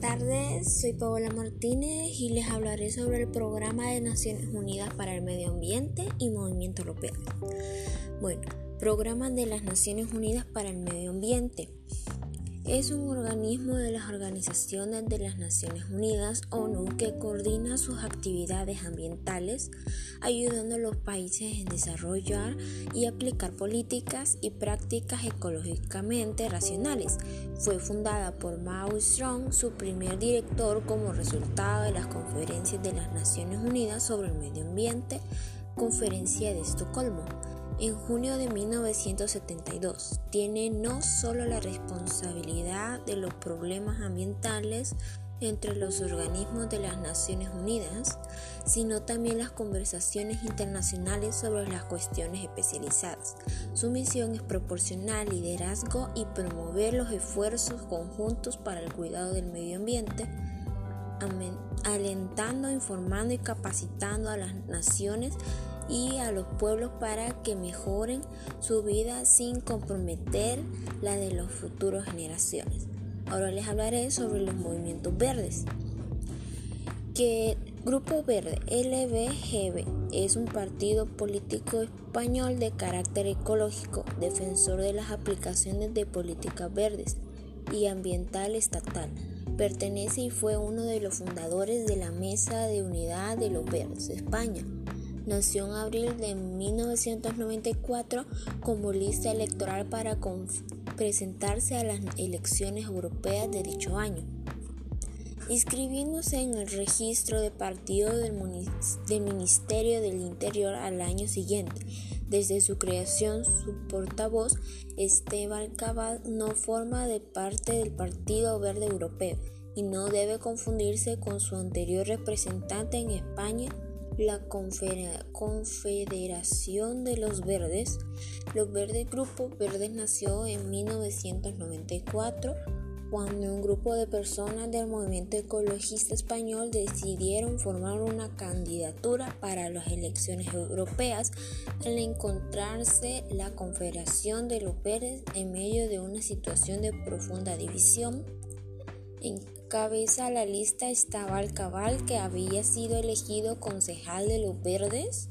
tardes, soy Paola Martínez y les hablaré sobre el Programa de Naciones Unidas para el Medio Ambiente y Movimiento Europeo. Bueno, Programa de las Naciones Unidas para el Medio Ambiente. Es un organismo de las organizaciones de las Naciones Unidas, ONU, que coordina sus actividades ambientales, ayudando a los países en desarrollar y aplicar políticas y prácticas ecológicamente racionales. Fue fundada por Mao Zedong, su primer director, como resultado de las conferencias de las Naciones Unidas sobre el medio ambiente, Conferencia de Estocolmo en junio de 1972. Tiene no solo la responsabilidad de los problemas ambientales entre los organismos de las Naciones Unidas, sino también las conversaciones internacionales sobre las cuestiones especializadas. Su misión es proporcionar liderazgo y promover los esfuerzos conjuntos para el cuidado del medio ambiente, alentando, informando y capacitando a las naciones y a los pueblos para que mejoren su vida sin comprometer la de las futuras generaciones. Ahora les hablaré sobre los movimientos verdes. Que Grupo Verde LBGB es un partido político español de carácter ecológico, defensor de las aplicaciones de políticas verdes y ambiental estatal. Pertenece y fue uno de los fundadores de la Mesa de Unidad de los Verdes de España. Nació en abril de 1994 como lista electoral para presentarse a las elecciones europeas de dicho año, inscribiéndose en el registro de partido del, del Ministerio del Interior al año siguiente. Desde su creación, su portavoz, Esteban Cabal, no forma de parte del Partido Verde Europeo y no debe confundirse con su anterior representante en España, la Confederación de los Verdes. Los Verdes Grupo Verdes nació en 1994 cuando un grupo de personas del movimiento ecologista español decidieron formar una candidatura para las elecciones europeas al encontrarse la Confederación de los Verdes en medio de una situación de profunda división cabeza la lista estaba Alcabal, que había sido elegido concejal de los Verdes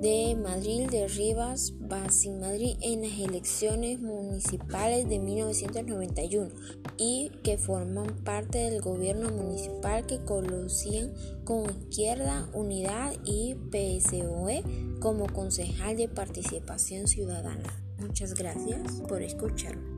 de Madrid de Rivas Basin Madrid en las elecciones municipales de 1991 y que forman parte del gobierno municipal que conocían con Izquierda Unidad y PSOE como concejal de participación ciudadana. Muchas gracias por escucharme.